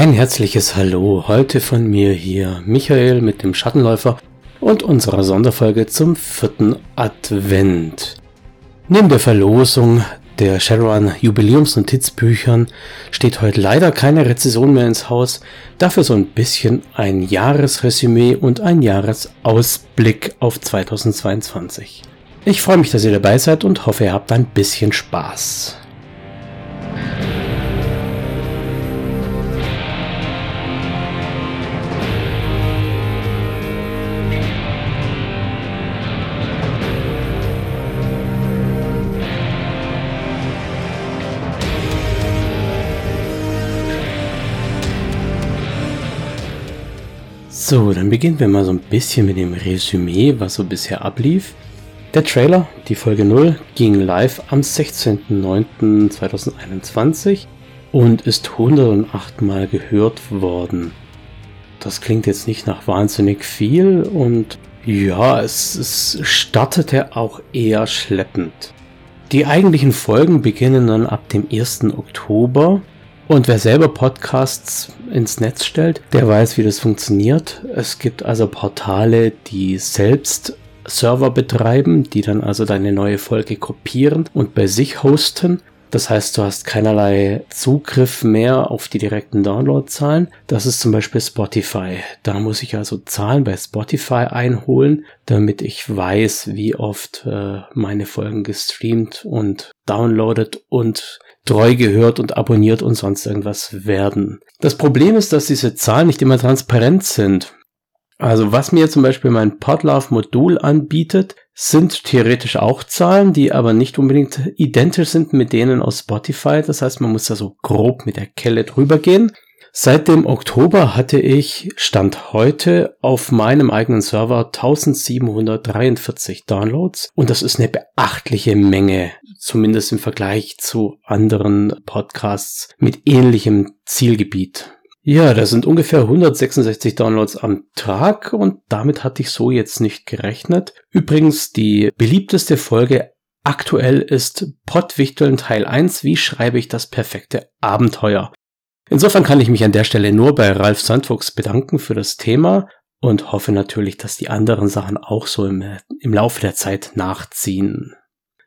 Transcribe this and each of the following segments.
Ein herzliches Hallo heute von mir hier, Michael mit dem Schattenläufer und unserer Sonderfolge zum vierten Advent. Neben der Verlosung der Shadowrun Jubiläumsnotizbüchern steht heute leider keine Rezession mehr ins Haus, dafür so ein bisschen ein Jahresresümee und ein Jahresausblick auf 2022. Ich freue mich, dass ihr dabei seid und hoffe, ihr habt ein bisschen Spaß. So, dann beginnen wir mal so ein bisschen mit dem Resümee, was so bisher ablief. Der Trailer, die Folge 0, ging live am 16.09.2021 und ist 108 Mal gehört worden. Das klingt jetzt nicht nach wahnsinnig viel und ja, es, es startete auch eher schleppend. Die eigentlichen Folgen beginnen dann ab dem 1. Oktober und wer selber Podcasts ins Netz stellt, der weiß, wie das funktioniert. Es gibt also Portale, die selbst Server betreiben, die dann also deine neue Folge kopieren und bei sich hosten. Das heißt, du hast keinerlei Zugriff mehr auf die direkten Downloadzahlen. Das ist zum Beispiel Spotify. Da muss ich also Zahlen bei Spotify einholen, damit ich weiß, wie oft äh, meine Folgen gestreamt und downloadet und treu gehört und abonniert und sonst irgendwas werden. Das Problem ist, dass diese Zahlen nicht immer transparent sind. Also was mir zum Beispiel mein Podlove-Modul anbietet, sind theoretisch auch Zahlen, die aber nicht unbedingt identisch sind mit denen aus Spotify. Das heißt, man muss da so grob mit der Kelle drüber gehen. Seit dem Oktober hatte ich Stand heute auf meinem eigenen Server 1743 Downloads und das ist eine beachtliche Menge, zumindest im Vergleich zu anderen Podcasts mit ähnlichem Zielgebiet. Ja, das sind ungefähr 166 Downloads am Tag und damit hatte ich so jetzt nicht gerechnet. Übrigens, die beliebteste Folge aktuell ist Pottwichteln Teil 1, wie schreibe ich das perfekte Abenteuer? Insofern kann ich mich an der Stelle nur bei Ralf Sandfuchs bedanken für das Thema und hoffe natürlich, dass die anderen Sachen auch so im, im Laufe der Zeit nachziehen.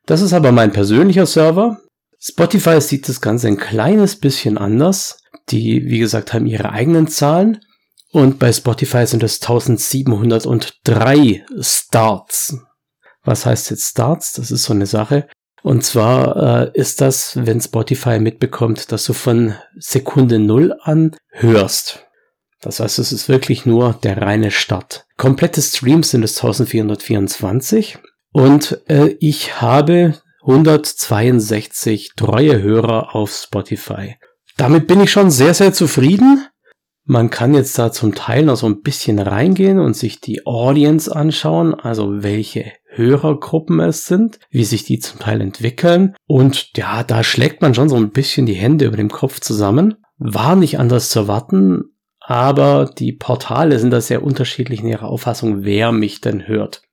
Das ist aber mein persönlicher Server. Spotify sieht das Ganze ein kleines bisschen anders. Die, wie gesagt, haben ihre eigenen Zahlen. Und bei Spotify sind es 1703 Starts. Was heißt jetzt Starts? Das ist so eine Sache. Und zwar äh, ist das, wenn Spotify mitbekommt, dass du von Sekunde Null an hörst. Das heißt, es ist wirklich nur der reine Start. Komplette Streams sind es 1424 und äh, ich habe 162 treue Hörer auf Spotify. Damit bin ich schon sehr, sehr zufrieden. Man kann jetzt da zum Teil noch so ein bisschen reingehen und sich die Audience anschauen, also welche Hörergruppen es sind, wie sich die zum Teil entwickeln. Und ja, da schlägt man schon so ein bisschen die Hände über dem Kopf zusammen. War nicht anders zu erwarten, aber die Portale sind da sehr unterschiedlich in ihrer Auffassung, wer mich denn hört.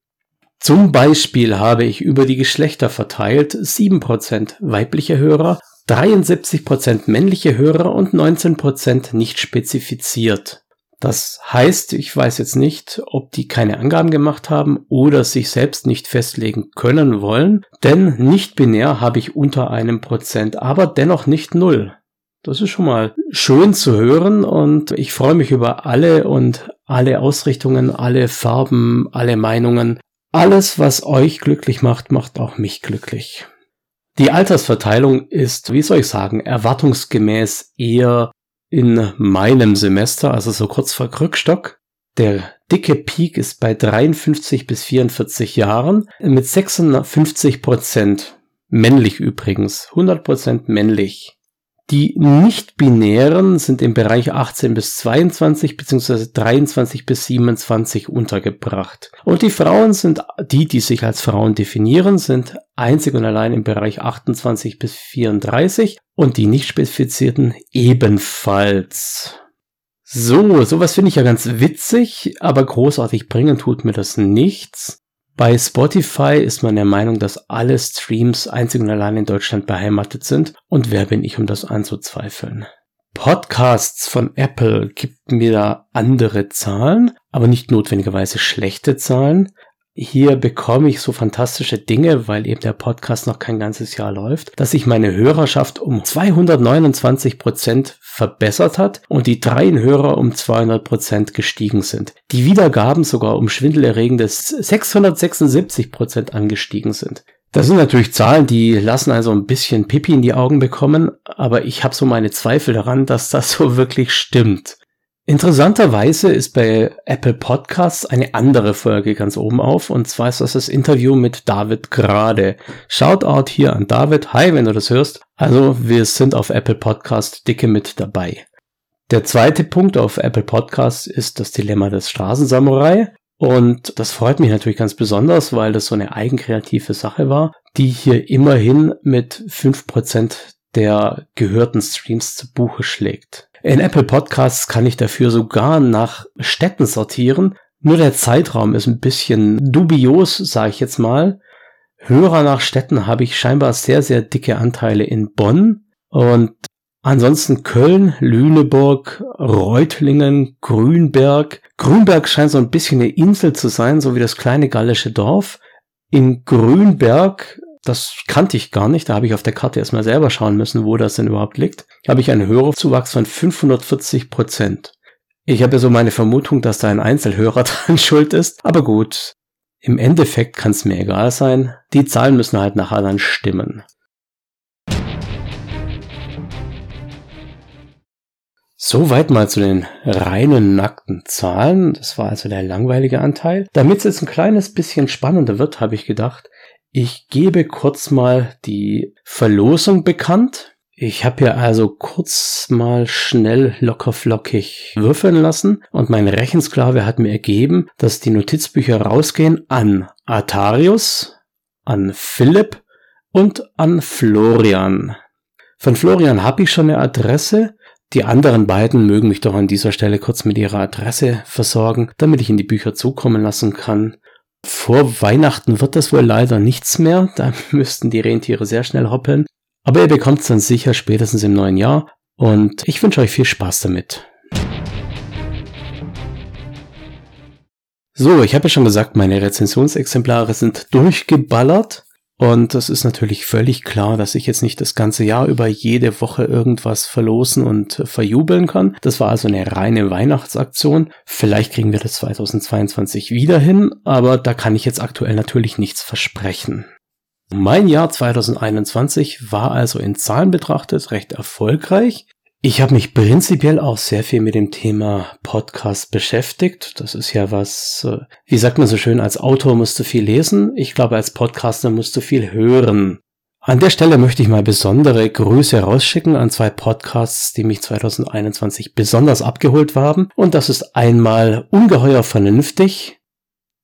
Zum Beispiel habe ich über die Geschlechter verteilt 7% weibliche Hörer, 73% männliche Hörer und 19% nicht spezifiziert. Das heißt, ich weiß jetzt nicht, ob die keine Angaben gemacht haben oder sich selbst nicht festlegen können wollen, denn nicht binär habe ich unter einem Prozent, aber dennoch nicht null. Das ist schon mal schön zu hören und ich freue mich über alle und alle Ausrichtungen, alle Farben, alle Meinungen. Alles, was euch glücklich macht, macht auch mich glücklich. Die Altersverteilung ist, wie soll ich sagen, erwartungsgemäß eher in meinem Semester, also so kurz vor Krückstock. Der dicke Peak ist bei 53 bis 44 Jahren mit 56 Prozent männlich übrigens, 100 Prozent männlich. Die nicht-binären sind im Bereich 18 bis 22 bzw. 23 bis 27 untergebracht. Und die Frauen sind, die, die sich als Frauen definieren, sind einzig und allein im Bereich 28 bis 34 und die nicht spezifizierten ebenfalls. So, sowas finde ich ja ganz witzig, aber großartig bringen tut mir das nichts. Bei Spotify ist man der Meinung, dass alle Streams einzig und allein in Deutschland beheimatet sind. Und wer bin ich, um das anzuzweifeln? Podcasts von Apple gibt mir da andere Zahlen, aber nicht notwendigerweise schlechte Zahlen. Hier bekomme ich so fantastische Dinge, weil eben der Podcast noch kein ganzes Jahr läuft, dass sich meine Hörerschaft um 229 Prozent verbessert hat und die dreien Hörer um 200 Prozent gestiegen sind. Die Wiedergaben sogar um schwindelerregendes 676 Prozent angestiegen sind. Das sind natürlich Zahlen, die lassen also ein bisschen Pipi in die Augen bekommen, aber ich habe so meine Zweifel daran, dass das so wirklich stimmt. Interessanterweise ist bei Apple Podcasts eine andere Folge ganz oben auf, und zwar ist das das Interview mit David Grade. Shoutout hier an David. Hi, wenn du das hörst. Also, wir sind auf Apple Podcast dicke mit dabei. Der zweite Punkt auf Apple Podcasts ist das Dilemma des Straßensamurai. Und das freut mich natürlich ganz besonders, weil das so eine eigenkreative Sache war, die hier immerhin mit fünf Prozent der gehörten Streams zu Buche schlägt. In Apple Podcasts kann ich dafür sogar nach Städten sortieren. Nur der Zeitraum ist ein bisschen dubios, sage ich jetzt mal. Hörer nach Städten habe ich scheinbar sehr, sehr dicke Anteile in Bonn und Ansonsten Köln, Lüneburg, Reutlingen, Grünberg. Grünberg scheint so ein bisschen eine Insel zu sein, so wie das kleine gallische Dorf. In Grünberg, das kannte ich gar nicht, da habe ich auf der Karte erstmal selber schauen müssen, wo das denn überhaupt liegt, habe ich einen Hörerzuwachs von 540 Prozent. Ich habe so meine Vermutung, dass da ein Einzelhörer dran schuld ist, aber gut. Im Endeffekt kann es mir egal sein. Die Zahlen müssen halt nachher dann stimmen. Soweit mal zu den reinen nackten Zahlen. Das war also der langweilige Anteil. Damit es jetzt ein kleines bisschen spannender wird, habe ich gedacht, ich gebe kurz mal die Verlosung bekannt. Ich habe hier also kurz mal schnell lockerflockig würfeln lassen und mein Rechensklave hat mir ergeben, dass die Notizbücher rausgehen an Artarius, an Philipp und an Florian. Von Florian habe ich schon eine Adresse. Die anderen beiden mögen mich doch an dieser Stelle kurz mit ihrer Adresse versorgen, damit ich in die Bücher zukommen lassen kann. Vor Weihnachten wird das wohl leider nichts mehr, da müssten die Rentiere sehr schnell hoppeln. Aber ihr bekommt es dann sicher spätestens im neuen Jahr und ich wünsche euch viel Spaß damit. So, ich habe ja schon gesagt, meine Rezensionsexemplare sind durchgeballert. Und es ist natürlich völlig klar, dass ich jetzt nicht das ganze Jahr über jede Woche irgendwas verlosen und verjubeln kann. Das war also eine reine Weihnachtsaktion. Vielleicht kriegen wir das 2022 wieder hin, aber da kann ich jetzt aktuell natürlich nichts versprechen. Mein Jahr 2021 war also in Zahlen betrachtet recht erfolgreich. Ich habe mich prinzipiell auch sehr viel mit dem Thema Podcast beschäftigt. Das ist ja was, äh, wie sagt man so schön, als Autor musst du viel lesen. Ich glaube, als Podcaster musst du viel hören. An der Stelle möchte ich mal besondere Grüße rausschicken an zwei Podcasts, die mich 2021 besonders abgeholt haben. Und das ist einmal ungeheuer vernünftig.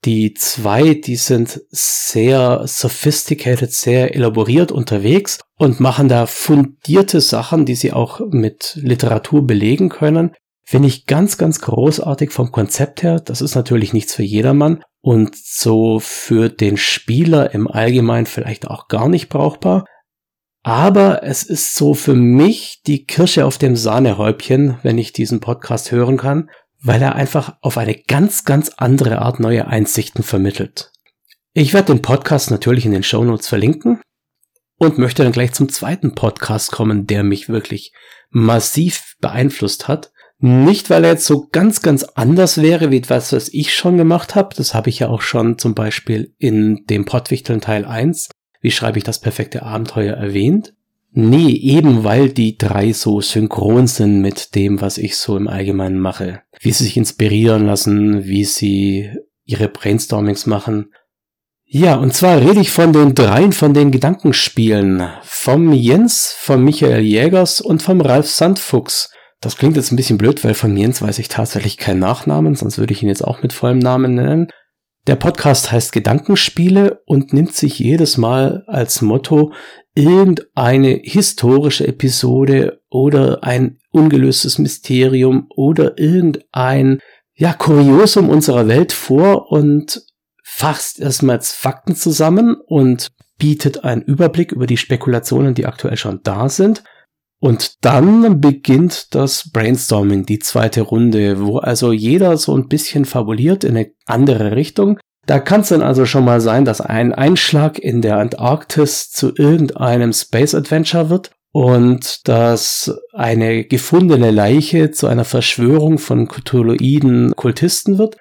Die zwei, die sind sehr sophisticated, sehr elaboriert unterwegs und machen da fundierte Sachen, die sie auch mit Literatur belegen können. Finde ich ganz, ganz großartig vom Konzept her. Das ist natürlich nichts für jedermann und so für den Spieler im Allgemeinen vielleicht auch gar nicht brauchbar. Aber es ist so für mich die Kirsche auf dem Sahnehäubchen, wenn ich diesen Podcast hören kann weil er einfach auf eine ganz, ganz andere Art neue Einsichten vermittelt. Ich werde den Podcast natürlich in den Show Notes verlinken und möchte dann gleich zum zweiten Podcast kommen, der mich wirklich massiv beeinflusst hat. Nicht, weil er jetzt so ganz, ganz anders wäre, wie etwas, was ich schon gemacht habe. Das habe ich ja auch schon zum Beispiel in dem Pottwichteln Teil 1, wie schreibe ich das perfekte Abenteuer erwähnt. Nee, eben weil die drei so synchron sind mit dem, was ich so im Allgemeinen mache. Wie sie sich inspirieren lassen, wie sie ihre Brainstormings machen. Ja, und zwar rede ich von den dreien von den Gedankenspielen. Vom Jens, vom Michael Jägers und vom Ralf Sandfuchs. Das klingt jetzt ein bisschen blöd, weil von Jens weiß ich tatsächlich keinen Nachnamen, sonst würde ich ihn jetzt auch mit vollem Namen nennen. Der Podcast heißt Gedankenspiele und nimmt sich jedes Mal als Motto, irgendeine historische Episode oder ein ungelöstes Mysterium oder irgendein ja, Kuriosum unserer Welt vor und fasst erstmals Fakten zusammen und bietet einen Überblick über die Spekulationen, die aktuell schon da sind. Und dann beginnt das Brainstorming, die zweite Runde, wo also jeder so ein bisschen fabuliert in eine andere Richtung. Da kann es dann also schon mal sein, dass ein Einschlag in der Antarktis zu irgendeinem Space Adventure wird und dass eine gefundene Leiche zu einer Verschwörung von Cthulhuiden Kultisten wird.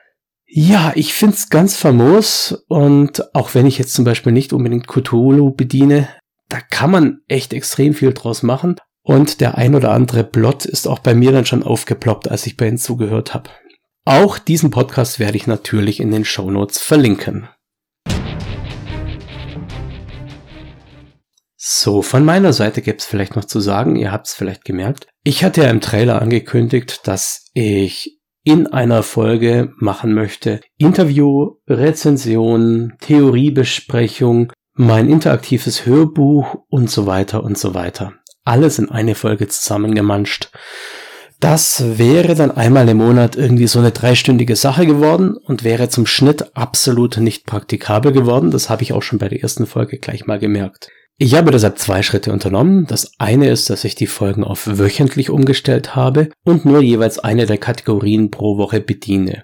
Ja, ich find's ganz famos und auch wenn ich jetzt zum Beispiel nicht unbedingt Cthulhu bediene, da kann man echt extrem viel draus machen. Und der ein oder andere Plot ist auch bei mir dann schon aufgeploppt, als ich bei Ihnen zugehört habe. Auch diesen Podcast werde ich natürlich in den Show Notes verlinken. So, von meiner Seite gäbe es vielleicht noch zu sagen, ihr habt es vielleicht gemerkt. Ich hatte ja im Trailer angekündigt, dass ich in einer Folge machen möchte Interview, Rezension, Theoriebesprechung, mein interaktives Hörbuch und so weiter und so weiter alles in eine Folge zusammengemanscht. Das wäre dann einmal im Monat irgendwie so eine dreistündige Sache geworden und wäre zum Schnitt absolut nicht praktikabel geworden. Das habe ich auch schon bei der ersten Folge gleich mal gemerkt. Ich habe deshalb zwei Schritte unternommen. Das eine ist, dass ich die Folgen auf wöchentlich umgestellt habe und nur jeweils eine der Kategorien pro Woche bediene.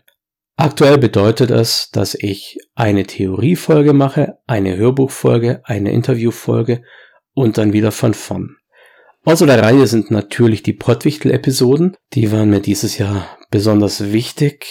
Aktuell bedeutet es, dass ich eine Theoriefolge mache, eine Hörbuchfolge, eine Interviewfolge und dann wieder von vorn. Außer der Reihe sind natürlich die Pottwichtel-Episoden. Die waren mir dieses Jahr besonders wichtig,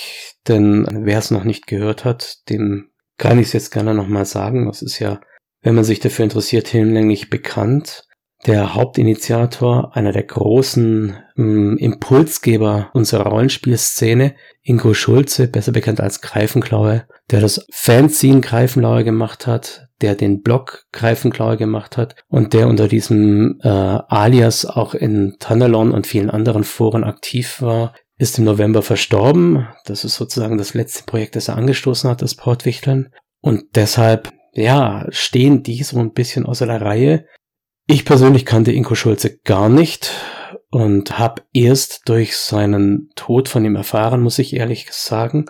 denn wer es noch nicht gehört hat, dem kann ich es jetzt gerne nochmal sagen. Das ist ja, wenn man sich dafür interessiert, hinlänglich bekannt. Der Hauptinitiator, einer der großen ähm, Impulsgeber unserer Rollenspielszene, Ingo Schulze, besser bekannt als Greifenklaue, der das Fanzine Greifenklaue gemacht hat, der den Blog Greifenklaue gemacht hat und der unter diesem äh, Alias auch in Tunnelon und vielen anderen Foren aktiv war, ist im November verstorben. Das ist sozusagen das letzte Projekt, das er angestoßen hat, das Portwichteln. Und deshalb, ja, stehen die so ein bisschen außer der Reihe. Ich persönlich kannte Inko Schulze gar nicht und habe erst durch seinen Tod von ihm erfahren, muss ich ehrlich sagen.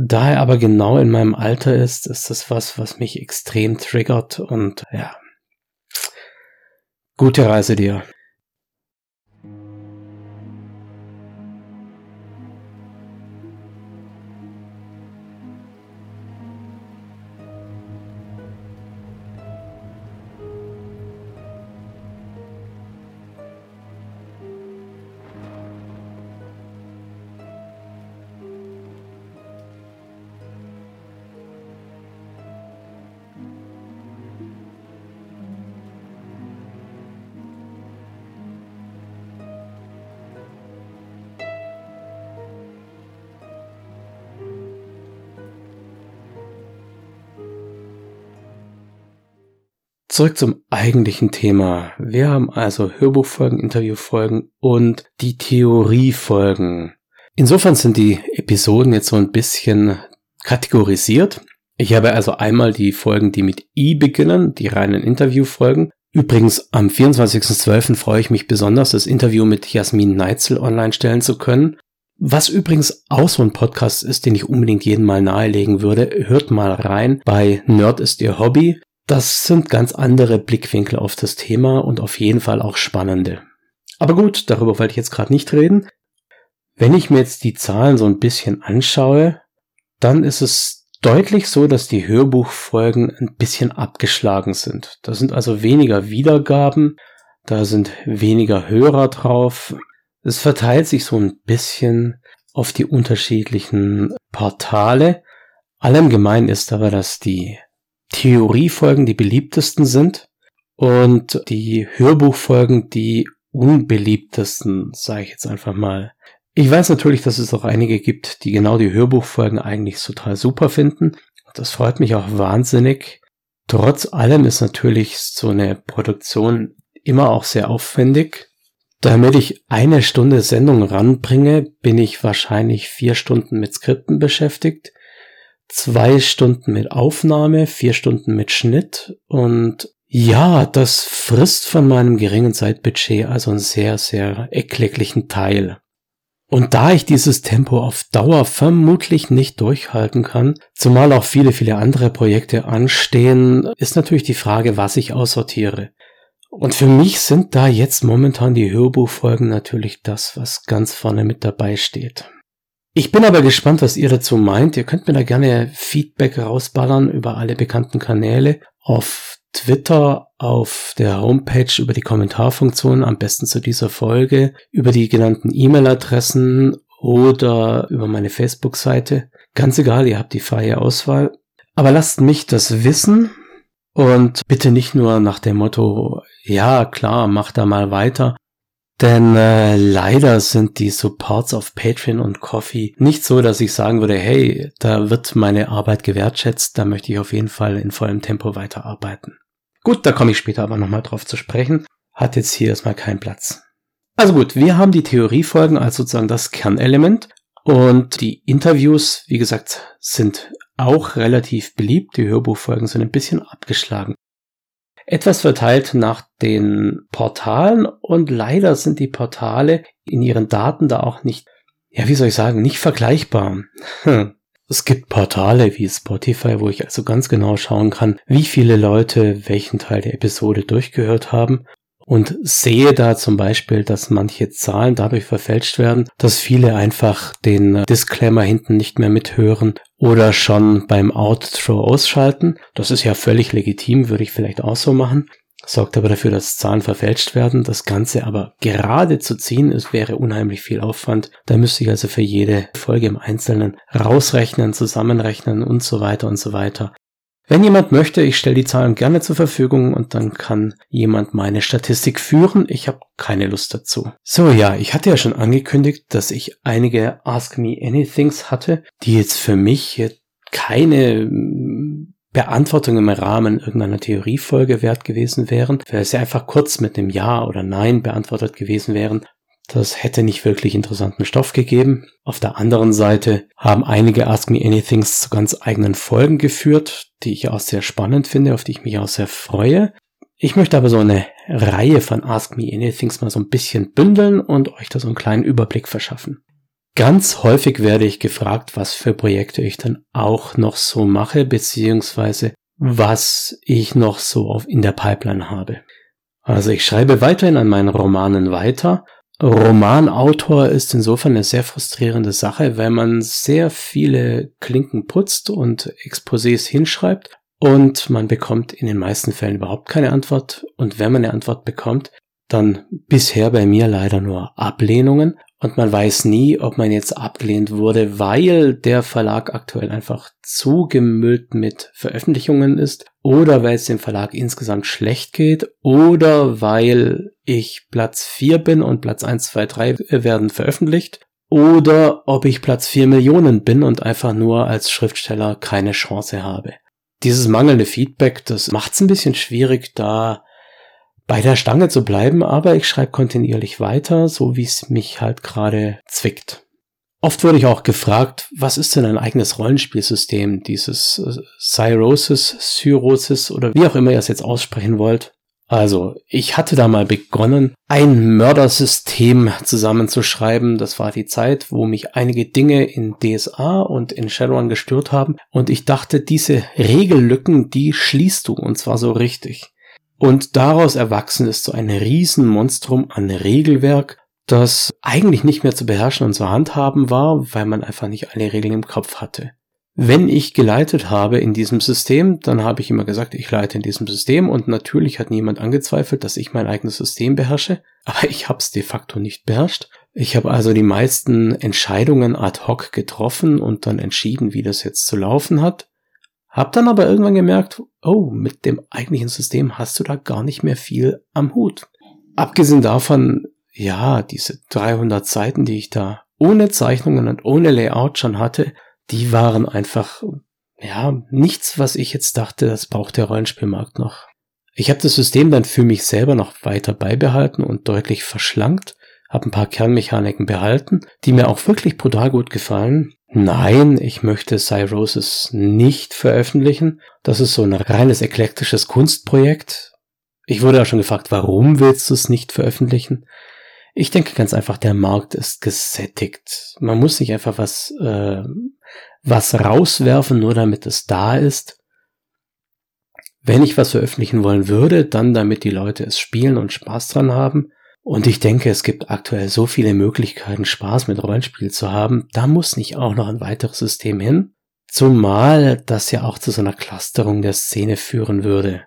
Da er aber genau in meinem Alter ist, ist das was, was mich extrem triggert und ja. Gute Reise dir. Zurück zum eigentlichen Thema. Wir haben also Hörbuchfolgen, Interviewfolgen und die Theoriefolgen. Insofern sind die Episoden jetzt so ein bisschen kategorisiert. Ich habe also einmal die Folgen, die mit I beginnen, die reinen Interviewfolgen. Übrigens, am 24.12. freue ich mich besonders, das Interview mit Jasmin Neitzel online stellen zu können. Was übrigens auch so ein Podcast ist, den ich unbedingt jeden mal nahelegen würde, hört mal rein bei Nerd ist ihr Hobby. Das sind ganz andere Blickwinkel auf das Thema und auf jeden Fall auch spannende. Aber gut, darüber wollte ich jetzt gerade nicht reden. Wenn ich mir jetzt die Zahlen so ein bisschen anschaue, dann ist es deutlich so, dass die Hörbuchfolgen ein bisschen abgeschlagen sind. Da sind also weniger Wiedergaben, da sind weniger Hörer drauf. Es verteilt sich so ein bisschen auf die unterschiedlichen Portale. Allem gemein ist aber, dass die Theoriefolgen die beliebtesten sind und die Hörbuchfolgen die unbeliebtesten, sage ich jetzt einfach mal. Ich weiß natürlich, dass es auch einige gibt, die genau die Hörbuchfolgen eigentlich total super finden. Das freut mich auch wahnsinnig. Trotz allem ist natürlich so eine Produktion immer auch sehr aufwendig. Damit ich eine Stunde Sendung ranbringe, bin ich wahrscheinlich vier Stunden mit Skripten beschäftigt zwei Stunden mit Aufnahme, vier Stunden mit Schnitt und ja, das frisst von meinem geringen Zeitbudget also einen sehr, sehr erklecklichen Teil. Und da ich dieses Tempo auf Dauer vermutlich nicht durchhalten kann, zumal auch viele, viele andere Projekte anstehen, ist natürlich die Frage, was ich aussortiere. Und für mich sind da jetzt momentan die Hörbuchfolgen natürlich das, was ganz vorne mit dabei steht. Ich bin aber gespannt, was ihr dazu meint. Ihr könnt mir da gerne Feedback rausballern über alle bekannten Kanäle. Auf Twitter, auf der Homepage über die Kommentarfunktion, am besten zu dieser Folge, über die genannten E-Mail-Adressen oder über meine Facebook-Seite. Ganz egal, ihr habt die freie Auswahl. Aber lasst mich das wissen und bitte nicht nur nach dem Motto, ja klar, mach da mal weiter. Denn äh, leider sind die Supports auf Patreon und Coffee nicht so, dass ich sagen würde, hey, da wird meine Arbeit gewertschätzt, da möchte ich auf jeden Fall in vollem Tempo weiterarbeiten. Gut, da komme ich später aber nochmal drauf zu sprechen. Hat jetzt hier erstmal keinen Platz. Also gut, wir haben die Theoriefolgen als sozusagen das Kernelement und die Interviews, wie gesagt, sind auch relativ beliebt. Die Hörbuchfolgen sind ein bisschen abgeschlagen. Etwas verteilt nach den Portalen und leider sind die Portale in ihren Daten da auch nicht, ja, wie soll ich sagen, nicht vergleichbar. Es gibt Portale wie Spotify, wo ich also ganz genau schauen kann, wie viele Leute welchen Teil der Episode durchgehört haben und sehe da zum Beispiel, dass manche Zahlen dadurch verfälscht werden, dass viele einfach den Disclaimer hinten nicht mehr mithören oder schon beim Outro ausschalten. Das ist ja völlig legitim, würde ich vielleicht auch so machen. Sorgt aber dafür, dass Zahlen verfälscht werden. Das Ganze aber gerade zu ziehen, es wäre unheimlich viel Aufwand. Da müsste ich also für jede Folge im Einzelnen rausrechnen, zusammenrechnen und so weiter und so weiter. Wenn jemand möchte, ich stelle die Zahlen gerne zur Verfügung und dann kann jemand meine Statistik führen. Ich habe keine Lust dazu. So, ja, ich hatte ja schon angekündigt, dass ich einige Ask Me Anythings hatte, die jetzt für mich keine hm, Beantwortung im Rahmen irgendeiner Theoriefolge wert gewesen wären, weil sie einfach kurz mit einem Ja oder Nein beantwortet gewesen wären, das hätte nicht wirklich interessanten Stoff gegeben. Auf der anderen Seite haben einige Ask Me Anythings zu ganz eigenen Folgen geführt, die ich auch sehr spannend finde, auf die ich mich auch sehr freue. Ich möchte aber so eine Reihe von Ask Me Anythings mal so ein bisschen bündeln und euch da so einen kleinen Überblick verschaffen. Ganz häufig werde ich gefragt, was für Projekte ich dann auch noch so mache, beziehungsweise was ich noch so in der Pipeline habe. Also ich schreibe weiterhin an meinen Romanen weiter Romanautor ist insofern eine sehr frustrierende Sache, weil man sehr viele Klinken putzt und Exposés hinschreibt und man bekommt in den meisten Fällen überhaupt keine Antwort. Und wenn man eine Antwort bekommt, dann bisher bei mir leider nur Ablehnungen und man weiß nie, ob man jetzt abgelehnt wurde, weil der Verlag aktuell einfach zugemüllt mit Veröffentlichungen ist oder weil es dem Verlag insgesamt schlecht geht oder weil ich Platz 4 bin und Platz 1, 2, 3 werden veröffentlicht oder ob ich Platz 4 Millionen bin und einfach nur als Schriftsteller keine Chance habe. Dieses mangelnde Feedback, das macht es ein bisschen schwierig, da bei der Stange zu bleiben, aber ich schreibe kontinuierlich weiter, so wie es mich halt gerade zwickt. Oft wurde ich auch gefragt, was ist denn ein eigenes Rollenspielsystem, dieses äh, Cyrosis, Cyrosis oder wie auch immer ihr es jetzt aussprechen wollt. Also, ich hatte da mal begonnen, ein Mördersystem zusammenzuschreiben. Das war die Zeit, wo mich einige Dinge in DSA und in Shadowrun gestört haben. Und ich dachte, diese Regellücken, die schließt du, und zwar so richtig. Und daraus erwachsen ist so ein Riesenmonstrum an Regelwerk, das eigentlich nicht mehr zu beherrschen und zu handhaben war, weil man einfach nicht alle Regeln im Kopf hatte. Wenn ich geleitet habe in diesem System, dann habe ich immer gesagt, ich leite in diesem System und natürlich hat niemand angezweifelt, dass ich mein eigenes System beherrsche, aber ich habe es de facto nicht beherrscht. Ich habe also die meisten Entscheidungen ad hoc getroffen und dann entschieden, wie das jetzt zu laufen hat. Hab dann aber irgendwann gemerkt, oh, mit dem eigentlichen System hast du da gar nicht mehr viel am Hut. Abgesehen davon, ja, diese 300 Seiten, die ich da ohne Zeichnungen und ohne Layout schon hatte, die waren einfach, ja, nichts, was ich jetzt dachte, das braucht der Rollenspielmarkt noch. Ich habe das System dann für mich selber noch weiter beibehalten und deutlich verschlankt, habe ein paar Kernmechaniken behalten, die mir auch wirklich brutal gut gefallen, Nein, ich möchte Cyrosis nicht veröffentlichen. Das ist so ein reines eklektisches Kunstprojekt. Ich wurde ja schon gefragt, warum willst du es nicht veröffentlichen? Ich denke ganz einfach, der Markt ist gesättigt. Man muss nicht einfach was, äh, was rauswerfen, nur damit es da ist. wenn ich was veröffentlichen wollen würde, dann damit die Leute es spielen und Spaß dran haben. Und ich denke, es gibt aktuell so viele Möglichkeiten, Spaß mit Rollenspiel zu haben. Da muss nicht auch noch ein weiteres System hin. Zumal das ja auch zu so einer Clusterung der Szene führen würde.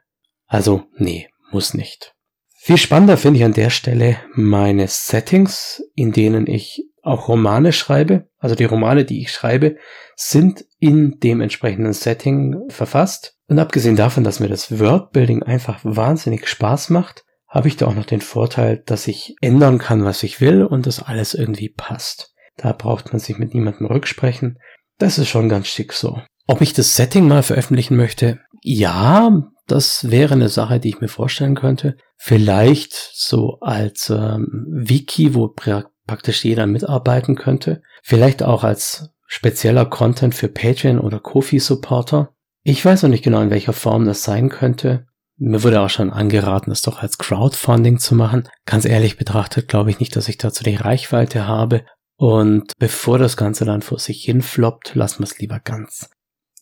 Also, nee, muss nicht. Viel spannender finde ich an der Stelle meine Settings, in denen ich auch Romane schreibe. Also die Romane, die ich schreibe, sind in dem entsprechenden Setting verfasst. Und abgesehen davon, dass mir das Wordbuilding einfach wahnsinnig Spaß macht, habe ich da auch noch den Vorteil, dass ich ändern kann, was ich will und das alles irgendwie passt. Da braucht man sich mit niemandem rücksprechen. Das ist schon ganz schick so. Ob ich das Setting mal veröffentlichen möchte? Ja, das wäre eine Sache, die ich mir vorstellen könnte. Vielleicht so als ähm, Wiki, wo pra praktisch jeder mitarbeiten könnte. Vielleicht auch als spezieller Content für Patreon oder Kofi-Supporter. Ich weiß noch nicht genau, in welcher Form das sein könnte. Mir wurde auch schon angeraten, es doch als Crowdfunding zu machen. Ganz ehrlich betrachtet glaube ich nicht, dass ich dazu die Reichweite habe. Und bevor das Ganze dann vor sich hinfloppt, lassen wir es lieber ganz.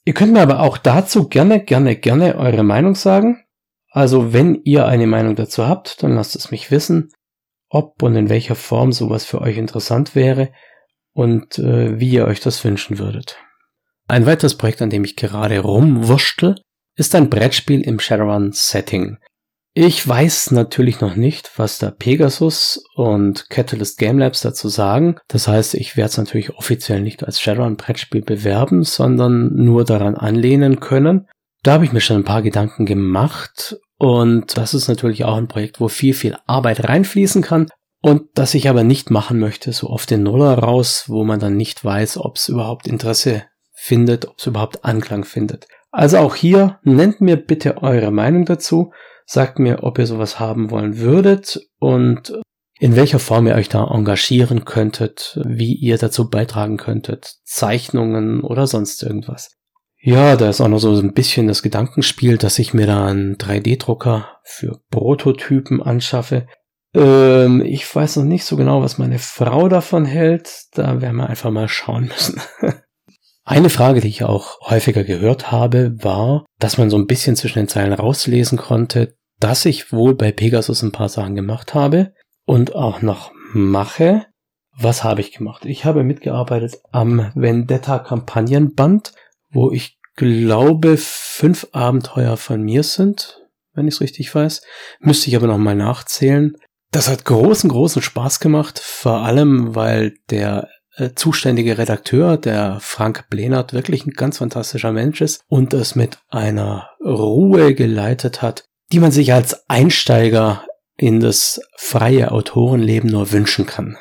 Ihr könnt mir aber auch dazu gerne, gerne, gerne eure Meinung sagen. Also wenn ihr eine Meinung dazu habt, dann lasst es mich wissen, ob und in welcher Form sowas für euch interessant wäre und äh, wie ihr euch das wünschen würdet. Ein weiteres Projekt, an dem ich gerade rumwurschtel, ist ein Brettspiel im Shadowrun-Setting. Ich weiß natürlich noch nicht, was da Pegasus und Catalyst Game Labs dazu sagen. Das heißt, ich werde es natürlich offiziell nicht als Shadowrun-Brettspiel bewerben, sondern nur daran anlehnen können. Da habe ich mir schon ein paar Gedanken gemacht und das ist natürlich auch ein Projekt, wo viel, viel Arbeit reinfließen kann und das ich aber nicht machen möchte, so auf den Nuller raus, wo man dann nicht weiß, ob es überhaupt Interesse findet, ob es überhaupt Anklang findet. Also auch hier nennt mir bitte eure Meinung dazu, sagt mir, ob ihr sowas haben wollen würdet und in welcher Form ihr euch da engagieren könntet, wie ihr dazu beitragen könntet, Zeichnungen oder sonst irgendwas. Ja, da ist auch noch so ein bisschen das Gedankenspiel, dass ich mir da einen 3D-Drucker für Prototypen anschaffe. Ähm, ich weiß noch nicht so genau, was meine Frau davon hält. Da werden wir einfach mal schauen müssen. Eine Frage, die ich auch häufiger gehört habe, war, dass man so ein bisschen zwischen den Zeilen rauslesen konnte, dass ich wohl bei Pegasus ein paar Sachen gemacht habe und auch noch mache. Was habe ich gemacht? Ich habe mitgearbeitet am Vendetta Kampagnenband, wo ich glaube fünf Abenteuer von mir sind, wenn ich es richtig weiß. Müsste ich aber noch mal nachzählen. Das hat großen, großen Spaß gemacht, vor allem weil der äh, zuständige Redakteur, der Frank Blenert, wirklich ein ganz fantastischer Mensch ist und es mit einer Ruhe geleitet hat, die man sich als Einsteiger in das freie Autorenleben nur wünschen kann.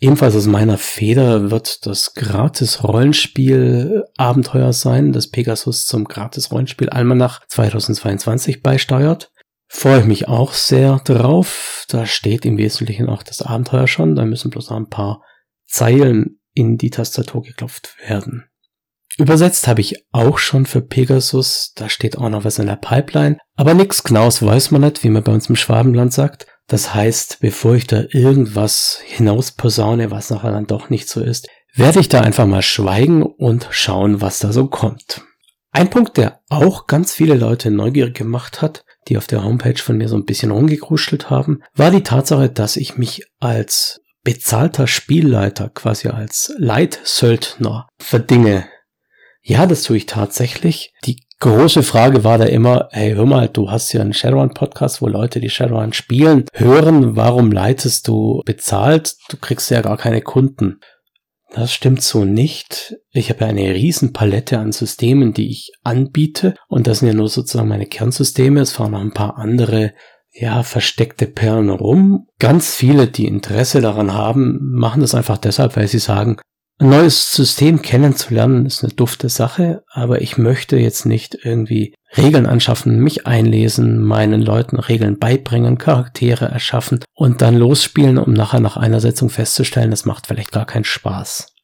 Ebenfalls aus meiner Feder wird das gratis Rollenspiel Abenteuer sein, das Pegasus zum gratis Rollenspiel Almanach 2022 beisteuert. Freue ich mich auch sehr drauf. Da steht im Wesentlichen auch das Abenteuer schon. Da müssen bloß noch ein paar Zeilen in die Tastatur geklopft werden. Übersetzt habe ich auch schon für Pegasus, da steht auch noch was in der Pipeline, aber nix Knaus weiß man nicht, wie man bei uns im Schwabenland sagt. Das heißt, bevor ich da irgendwas hinausposaune, was nachher dann doch nicht so ist, werde ich da einfach mal schweigen und schauen, was da so kommt. Ein Punkt, der auch ganz viele Leute neugierig gemacht hat, die auf der Homepage von mir so ein bisschen rumgekruschelt haben, war die Tatsache, dass ich mich als bezahlter Spielleiter, quasi als Leitsöldner verdinge. Ja, das tue ich tatsächlich. Die große Frage war da immer, hey, hör mal, du hast ja einen Shadowrun-Podcast, wo Leute, die Shadowrun spielen, hören, warum leitest du bezahlt? Du kriegst ja gar keine Kunden. Das stimmt so nicht. Ich habe ja eine riesen Palette an Systemen, die ich anbiete. Und das sind ja nur sozusagen meine Kernsysteme. Es fahren noch ein paar andere ja, versteckte Perlen rum. Ganz viele, die Interesse daran haben, machen das einfach deshalb, weil sie sagen, ein neues System kennenzulernen ist eine dufte Sache, aber ich möchte jetzt nicht irgendwie Regeln anschaffen, mich einlesen, meinen Leuten Regeln beibringen, Charaktere erschaffen und dann losspielen, um nachher nach einer Sitzung festzustellen, das macht vielleicht gar keinen Spaß.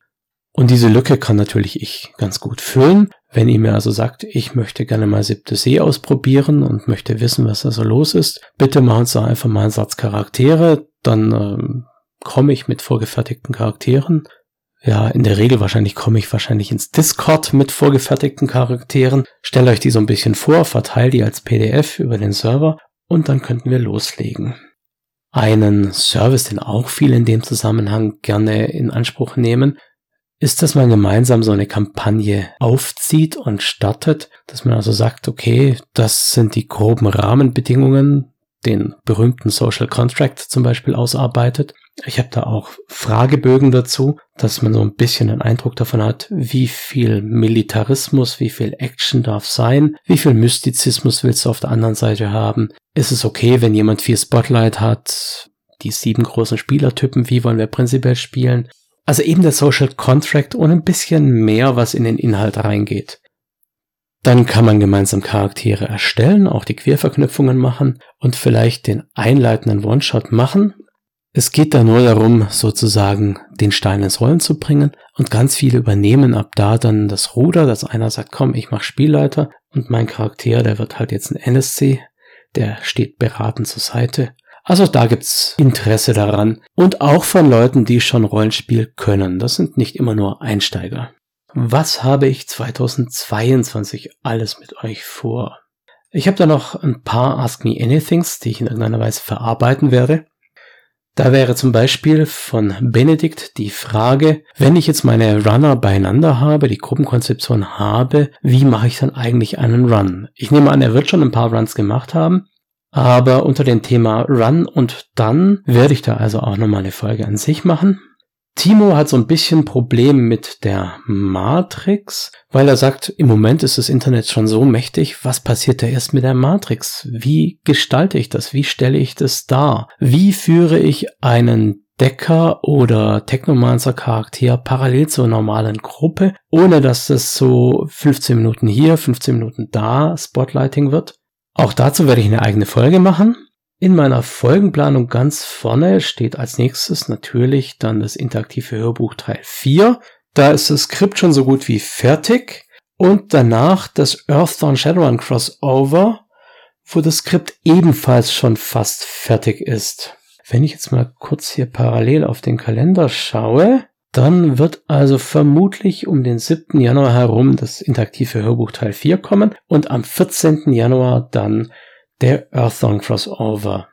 Und diese Lücke kann natürlich ich ganz gut füllen. Wenn ihr mir also sagt, ich möchte gerne mal siebte See ausprobieren und möchte wissen, was da so los ist, bitte machen Sie einfach mal einen Satz Charaktere, dann ähm, komme ich mit vorgefertigten Charakteren, Ja, in der Regel wahrscheinlich komme ich wahrscheinlich ins Discord mit vorgefertigten Charakteren, stelle euch die so ein bisschen vor, verteile die als PDF über den Server und dann könnten wir loslegen. Einen Service, den auch viele in dem Zusammenhang gerne in Anspruch nehmen, ist, dass man gemeinsam so eine Kampagne aufzieht und startet, dass man also sagt, okay, das sind die groben Rahmenbedingungen, den berühmten Social Contract zum Beispiel ausarbeitet. Ich habe da auch Fragebögen dazu, dass man so ein bisschen einen Eindruck davon hat, wie viel Militarismus, wie viel Action darf sein, wie viel Mystizismus willst du auf der anderen Seite haben. Ist es okay, wenn jemand viel Spotlight hat? Die sieben großen Spielertypen, wie wollen wir prinzipiell spielen? Also eben der Social Contract und ein bisschen mehr, was in den Inhalt reingeht. Dann kann man gemeinsam Charaktere erstellen, auch die Querverknüpfungen machen und vielleicht den einleitenden One-Shot machen. Es geht da nur darum, sozusagen den Stein ins Rollen zu bringen und ganz viele übernehmen ab da dann das Ruder, dass einer sagt, komm, ich mach Spielleiter und mein Charakter, der wird halt jetzt ein NSC, der steht beratend zur Seite also da gibt's Interesse daran und auch von Leuten, die schon Rollenspiel können. Das sind nicht immer nur Einsteiger. Was habe ich 2022 alles mit euch vor? Ich habe da noch ein paar Ask Me Anythings, die ich in irgendeiner Weise verarbeiten werde. Da wäre zum Beispiel von Benedikt die Frage, wenn ich jetzt meine Runner beieinander habe, die Gruppenkonzeption habe, wie mache ich dann eigentlich einen Run? Ich nehme an, er wird schon ein paar Runs gemacht haben. Aber unter dem Thema Run und dann werde ich da also auch nochmal eine Folge an sich machen. Timo hat so ein bisschen Problem mit der Matrix, weil er sagt, im Moment ist das Internet schon so mächtig, was passiert da erst mit der Matrix? Wie gestalte ich das? Wie stelle ich das dar? Wie führe ich einen Decker oder Technomancer Charakter parallel zur normalen Gruppe, ohne dass das so 15 Minuten hier, 15 Minuten da Spotlighting wird? Auch dazu werde ich eine eigene Folge machen. In meiner Folgenplanung ganz vorne steht als nächstes natürlich dann das interaktive Hörbuch Teil 4. Da ist das Skript schon so gut wie fertig. Und danach das Earthdawn Shadowrun Crossover, wo das Skript ebenfalls schon fast fertig ist. Wenn ich jetzt mal kurz hier parallel auf den Kalender schaue, dann wird also vermutlich um den 7. Januar herum das interaktive Hörbuch Teil 4 kommen und am 14. Januar dann der Earthdawn Crossover.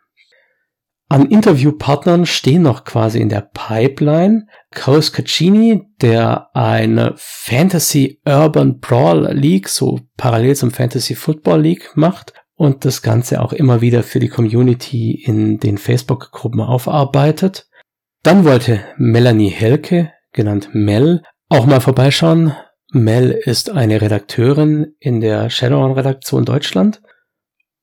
An Interviewpartnern stehen noch quasi in der Pipeline Klaus Caccini, der eine Fantasy Urban Brawl League, so parallel zum Fantasy Football League macht und das Ganze auch immer wieder für die Community in den Facebook-Gruppen aufarbeitet. Dann wollte Melanie Helke, genannt Mel, auch mal vorbeischauen. Mel ist eine Redakteurin in der Shadowrun-Redaktion Deutschland.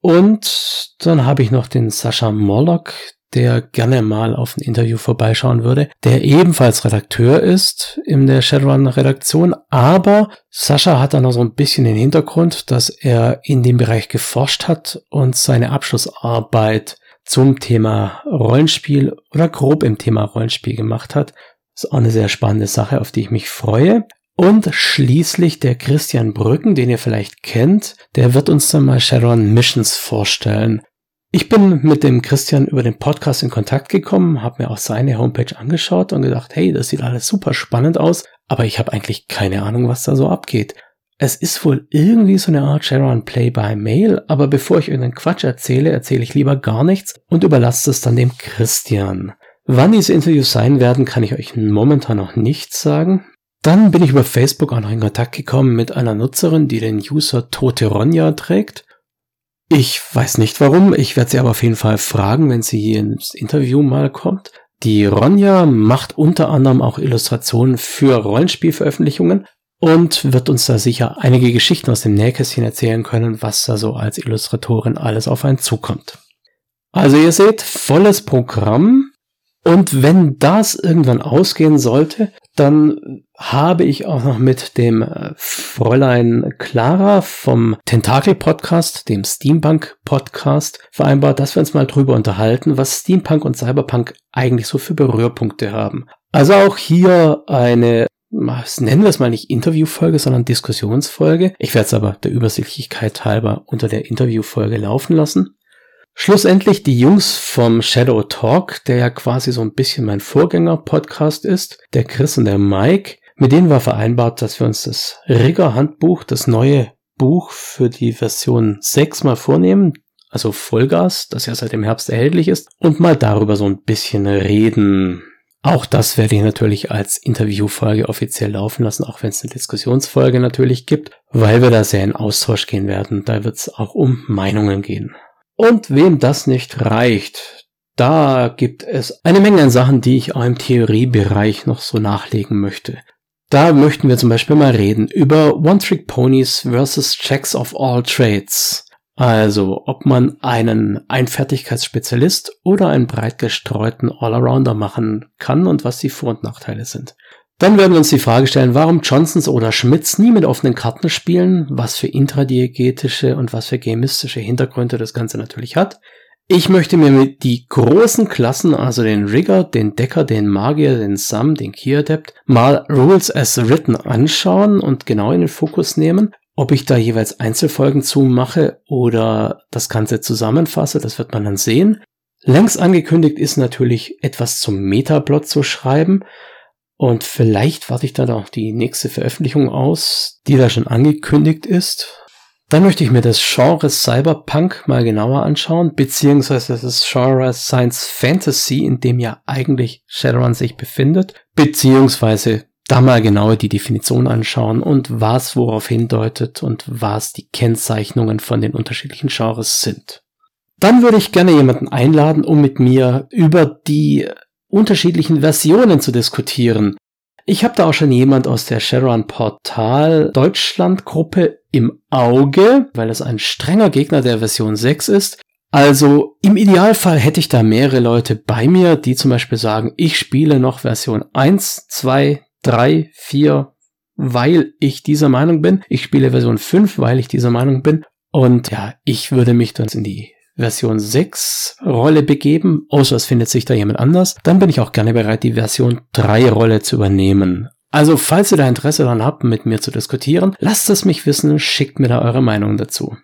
Und dann habe ich noch den Sascha Morlock, der gerne mal auf ein Interview vorbeischauen würde, der ebenfalls Redakteur ist in der Shadowrun-Redaktion, aber Sascha hat da noch so ein bisschen den Hintergrund, dass er in dem Bereich geforscht hat und seine Abschlussarbeit zum Thema Rollenspiel oder grob im Thema Rollenspiel gemacht hat. Ist auch eine sehr spannende Sache, auf die ich mich freue. Und schließlich der Christian Brücken, den ihr vielleicht kennt, der wird uns dann mal Shadowrun Missions vorstellen. Ich bin mit dem Christian über den Podcast in Kontakt gekommen, habe mir auch seine Homepage angeschaut und gedacht, hey, das sieht alles super spannend aus, aber ich habe eigentlich keine Ahnung, was da so abgeht. Es ist wohl irgendwie so eine Art Shadowrun Play by Mail, aber bevor ich irgendeinen Quatsch erzähle, erzähle ich lieber gar nichts und überlasse es dann dem Christian. Wann diese Interviews sein werden, kann ich euch momentan noch nicht sagen. Dann bin ich über Facebook auch noch in Kontakt gekommen mit einer Nutzerin, die den User Tote Ronja trägt. Ich weiß nicht warum, ich werde sie aber auf jeden Fall fragen, wenn sie hier ins Interview mal kommt. Die Ronja macht unter anderem auch Illustrationen für Rollenspielveröffentlichungen und wird uns da sicher einige Geschichten aus dem Nähkästchen erzählen können, was da so als Illustratorin alles auf einen zukommt. Also ihr seht, volles Programm. Und wenn das irgendwann ausgehen sollte, dann habe ich auch noch mit dem äh, Fräulein Clara vom Tentakel Podcast, dem Steampunk Podcast, vereinbart, dass wir uns mal drüber unterhalten, was Steampunk und Cyberpunk eigentlich so für Berührpunkte haben. Also auch hier eine nennen wir es mal nicht Interviewfolge, sondern Diskussionsfolge. Ich werde es aber der Übersichtlichkeit halber unter der Interviewfolge laufen lassen. Schlussendlich die Jungs vom Shadow Talk, der ja quasi so ein bisschen mein Vorgänger-Podcast ist, der Chris und der Mike, mit denen war vereinbart, dass wir uns das Rigger-Handbuch, das neue Buch für die Version 6 mal vornehmen, also Vollgas, das ja seit dem Herbst erhältlich ist, und mal darüber so ein bisschen reden. Auch das werde ich natürlich als Interviewfolge offiziell laufen lassen, auch wenn es eine Diskussionsfolge natürlich gibt, weil wir da sehr in Austausch gehen werden. Da wird es auch um Meinungen gehen. Und wem das nicht reicht, da gibt es eine Menge an Sachen, die ich auch im Theoriebereich noch so nachlegen möchte. Da möchten wir zum Beispiel mal reden über One-Trick-Ponies versus Checks of All Trades. Also, ob man einen Einfertigkeitsspezialist oder einen breit gestreuten Allrounder machen kann und was die Vor- und Nachteile sind. Dann werden wir uns die Frage stellen, warum Johnsons oder Schmitz nie mit offenen Karten spielen, was für intradiegetische und was für gamistische Hintergründe das Ganze natürlich hat. Ich möchte mir mit die großen Klassen, also den Rigger, den Decker, den Magier, den Sam, den Key Adept, mal Rules as Written anschauen und genau in den Fokus nehmen. Ob ich da jeweils Einzelfolgen zu mache oder das Ganze zusammenfasse, das wird man dann sehen. Längst angekündigt ist natürlich etwas zum Metaplot zu schreiben. Und vielleicht warte ich dann auch die nächste Veröffentlichung aus, die da schon angekündigt ist. Dann möchte ich mir das Genre Cyberpunk mal genauer anschauen, beziehungsweise das Genre Science Fantasy, in dem ja eigentlich Shadowrun sich befindet, beziehungsweise da mal genauer die Definition anschauen und was worauf hindeutet und was die Kennzeichnungen von den unterschiedlichen Genres sind. Dann würde ich gerne jemanden einladen, um mit mir über die unterschiedlichen Versionen zu diskutieren. Ich habe da auch schon jemand aus der Shadowrun Portal Deutschland Gruppe im Auge, weil es ein strenger Gegner der Version 6 ist. Also im Idealfall hätte ich da mehrere Leute bei mir, die zum Beispiel sagen, ich spiele noch Version 1, 2, 3, 4, weil ich dieser Meinung bin. Ich spiele Version 5, weil ich dieser Meinung bin. Und ja, ich würde mich dann in die Version 6 Rolle begeben, außer es findet sich da jemand anders, dann bin ich auch gerne bereit, die Version 3 Rolle zu übernehmen. Also, falls ihr da Interesse daran habt, mit mir zu diskutieren, lasst es mich wissen, schickt mir da eure Meinung dazu.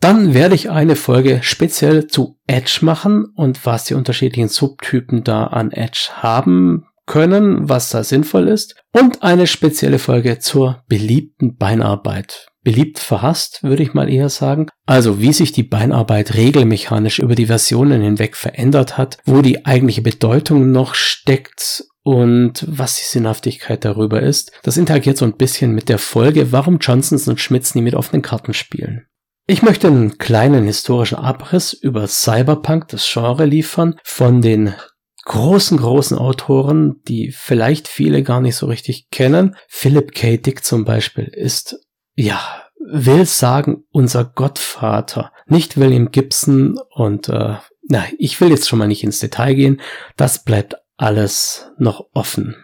Dann werde ich eine Folge speziell zu Edge machen und was die unterschiedlichen Subtypen da an Edge haben können, was da sinnvoll ist und eine spezielle Folge zur beliebten Beinarbeit beliebt verhasst, würde ich mal eher sagen. Also wie sich die Beinarbeit regelmechanisch über die Versionen hinweg verändert hat, wo die eigentliche Bedeutung noch steckt und was die Sinnhaftigkeit darüber ist. Das interagiert so ein bisschen mit der Folge, warum Johnsons und Schmitz nie mit offenen Karten spielen. Ich möchte einen kleinen historischen Abriss über Cyberpunk, das Genre, liefern, von den großen, großen Autoren, die vielleicht viele gar nicht so richtig kennen. Philip K. Dick zum Beispiel ist ja, will sagen, unser Gottvater, nicht William Gibson und äh, na, ich will jetzt schon mal nicht ins Detail gehen, das bleibt alles noch offen.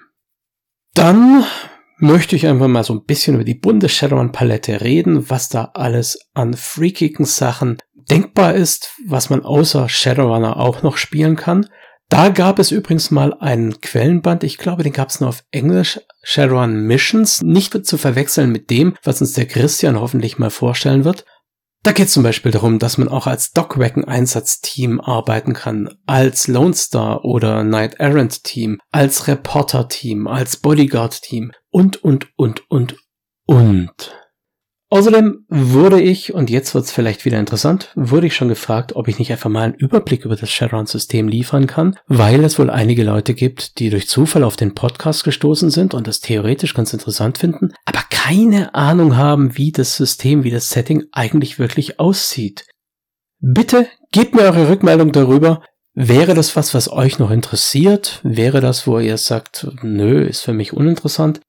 Dann möchte ich einfach mal so ein bisschen über die bunte Shadowrun-Palette reden, was da alles an freakigen Sachen denkbar ist, was man außer Shadowrunner auch noch spielen kann. Da gab es übrigens mal einen Quellenband, ich glaube, den gab es nur auf Englisch, Shadowrun Missions, nicht zu verwechseln mit dem, was uns der Christian hoffentlich mal vorstellen wird. Da geht es zum Beispiel darum, dass man auch als Dogwagon-Einsatzteam arbeiten kann, als Lone Star oder Night Errant Team, als Reporter-Team, als Bodyguard-Team und, und, und, und, und. Außerdem wurde ich, und jetzt wird's vielleicht wieder interessant, wurde ich schon gefragt, ob ich nicht einfach mal einen Überblick über das Shadowrun-System liefern kann, weil es wohl einige Leute gibt, die durch Zufall auf den Podcast gestoßen sind und das theoretisch ganz interessant finden, aber keine Ahnung haben, wie das System, wie das Setting eigentlich wirklich aussieht. Bitte gebt mir eure Rückmeldung darüber. Wäre das was, was euch noch interessiert? Wäre das, wo ihr sagt, nö, ist für mich uninteressant?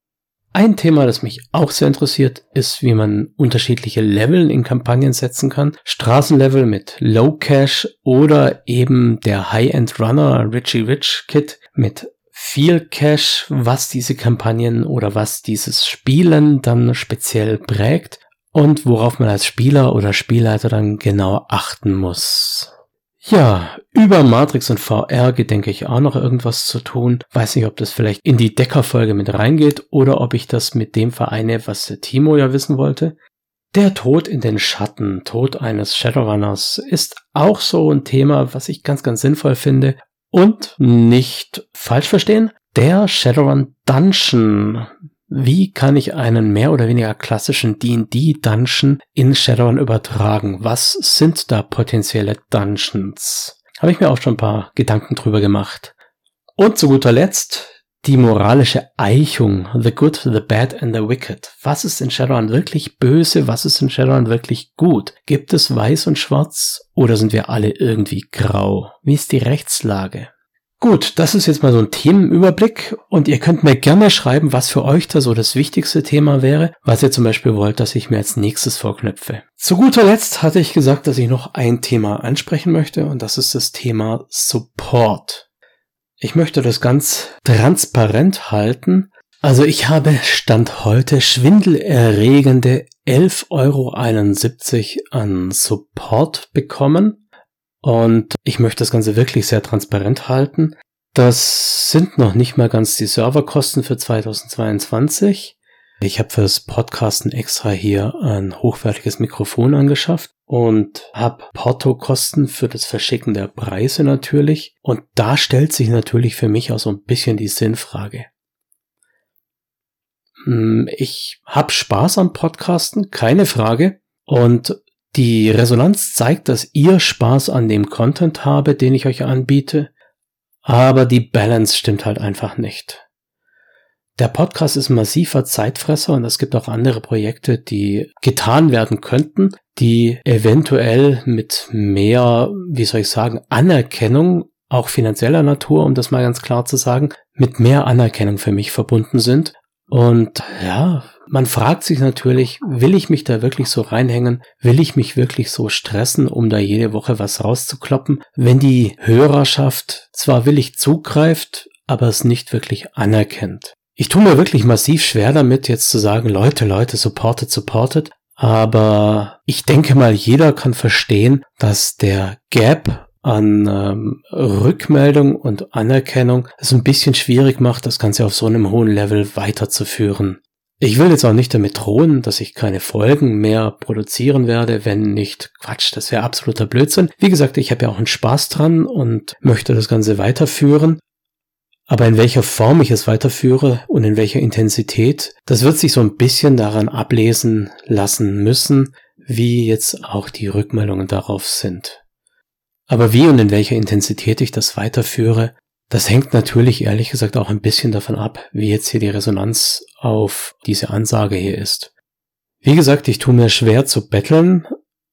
Ein Thema, das mich auch sehr interessiert, ist, wie man unterschiedliche Level in Kampagnen setzen kann. Straßenlevel mit Low Cash oder eben der High-End Runner Richie Rich Kit mit viel Cash, was diese Kampagnen oder was dieses Spielen dann speziell prägt und worauf man als Spieler oder Spielleiter dann genau achten muss. Ja, über Matrix und VR gedenke ich auch noch irgendwas zu tun. Weiß nicht, ob das vielleicht in die Deckerfolge mit reingeht oder ob ich das mit dem vereine, was der Timo ja wissen wollte. Der Tod in den Schatten, Tod eines Shadowrunners, ist auch so ein Thema, was ich ganz, ganz sinnvoll finde. Und nicht falsch verstehen, der Shadowrun Dungeon. Wie kann ich einen mehr oder weniger klassischen D&D Dungeon in Shadowrun übertragen? Was sind da potenzielle Dungeons? Habe ich mir auch schon ein paar Gedanken drüber gemacht. Und zu guter Letzt die moralische Eichung, the good, the bad and the wicked. Was ist in Shadowrun wirklich böse? Was ist in Shadowrun wirklich gut? Gibt es weiß und schwarz oder sind wir alle irgendwie grau? Wie ist die Rechtslage? Gut, das ist jetzt mal so ein Themenüberblick und ihr könnt mir gerne schreiben, was für euch da so das wichtigste Thema wäre, was ihr zum Beispiel wollt, dass ich mir als nächstes vorknüpfe. Zu guter Letzt hatte ich gesagt, dass ich noch ein Thema ansprechen möchte und das ist das Thema Support. Ich möchte das ganz transparent halten. Also ich habe Stand heute schwindelerregende 11,71 Euro an Support bekommen und ich möchte das Ganze wirklich sehr transparent halten. Das sind noch nicht mal ganz die Serverkosten für 2022. Ich habe fürs Podcasten extra hier ein hochwertiges Mikrofon angeschafft und habe Portokosten für das Verschicken der Preise natürlich. Und da stellt sich natürlich für mich auch so ein bisschen die Sinnfrage. Hm, ich habe Spaß am Podcasten, keine Frage. Und die Resonanz zeigt, dass ihr Spaß an dem Content habe, den ich euch anbiete, aber die Balance stimmt halt einfach nicht. Der Podcast ist massiver Zeitfresser und es gibt auch andere Projekte, die getan werden könnten, die eventuell mit mehr, wie soll ich sagen, Anerkennung, auch finanzieller Natur, um das mal ganz klar zu sagen, mit mehr Anerkennung für mich verbunden sind. Und ja, man fragt sich natürlich, will ich mich da wirklich so reinhängen? Will ich mich wirklich so stressen, um da jede Woche was rauszukloppen? Wenn die Hörerschaft zwar willig zugreift, aber es nicht wirklich anerkennt. Ich tue mir wirklich massiv schwer damit, jetzt zu sagen, Leute, Leute, supportet, supportet. Aber ich denke mal, jeder kann verstehen, dass der Gap an ähm, Rückmeldung und Anerkennung es ein bisschen schwierig macht, das Ganze auf so einem hohen Level weiterzuführen. Ich will jetzt auch nicht damit drohen, dass ich keine Folgen mehr produzieren werde, wenn nicht Quatsch, das wäre absoluter Blödsinn. Wie gesagt, ich habe ja auch einen Spaß dran und möchte das Ganze weiterführen. Aber in welcher Form ich es weiterführe und in welcher Intensität, das wird sich so ein bisschen daran ablesen lassen müssen, wie jetzt auch die Rückmeldungen darauf sind. Aber wie und in welcher Intensität ich das weiterführe, das hängt natürlich ehrlich gesagt auch ein bisschen davon ab, wie jetzt hier die Resonanz auf diese Ansage hier ist. Wie gesagt, ich tue mir schwer zu betteln,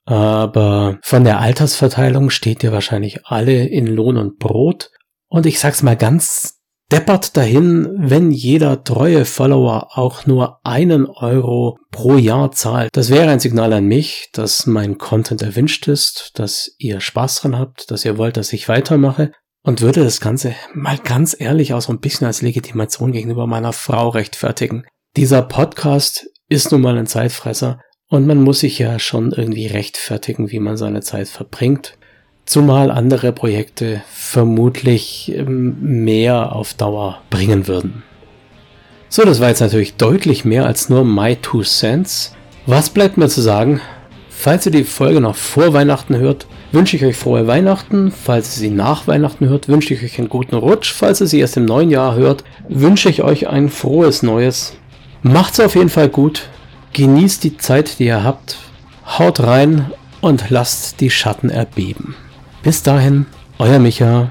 aber von der Altersverteilung steht ihr wahrscheinlich alle in Lohn und Brot. Und ich sag's mal ganz deppert dahin, wenn jeder treue Follower auch nur einen Euro pro Jahr zahlt. Das wäre ein Signal an mich, dass mein Content erwünscht ist, dass ihr Spaß dran habt, dass ihr wollt, dass ich weitermache und würde das Ganze mal ganz ehrlich auch so ein bisschen als Legitimation gegenüber meiner Frau rechtfertigen. Dieser Podcast ist nun mal ein Zeitfresser und man muss sich ja schon irgendwie rechtfertigen, wie man seine Zeit verbringt. Zumal andere Projekte vermutlich ähm, mehr auf Dauer bringen würden. So, das war jetzt natürlich deutlich mehr als nur My Two Cents. Was bleibt mir zu sagen? Falls ihr die Folge noch vor Weihnachten hört, wünsche ich euch frohe Weihnachten. Falls ihr sie nach Weihnachten hört, wünsche ich euch einen guten Rutsch. Falls ihr sie erst im neuen Jahr hört, wünsche ich euch ein frohes Neues. Macht's auf jeden Fall gut. Genießt die Zeit, die ihr habt. Haut rein und lasst die Schatten erbeben. Bis dahin, euer Micha.